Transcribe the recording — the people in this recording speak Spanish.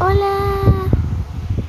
Hola.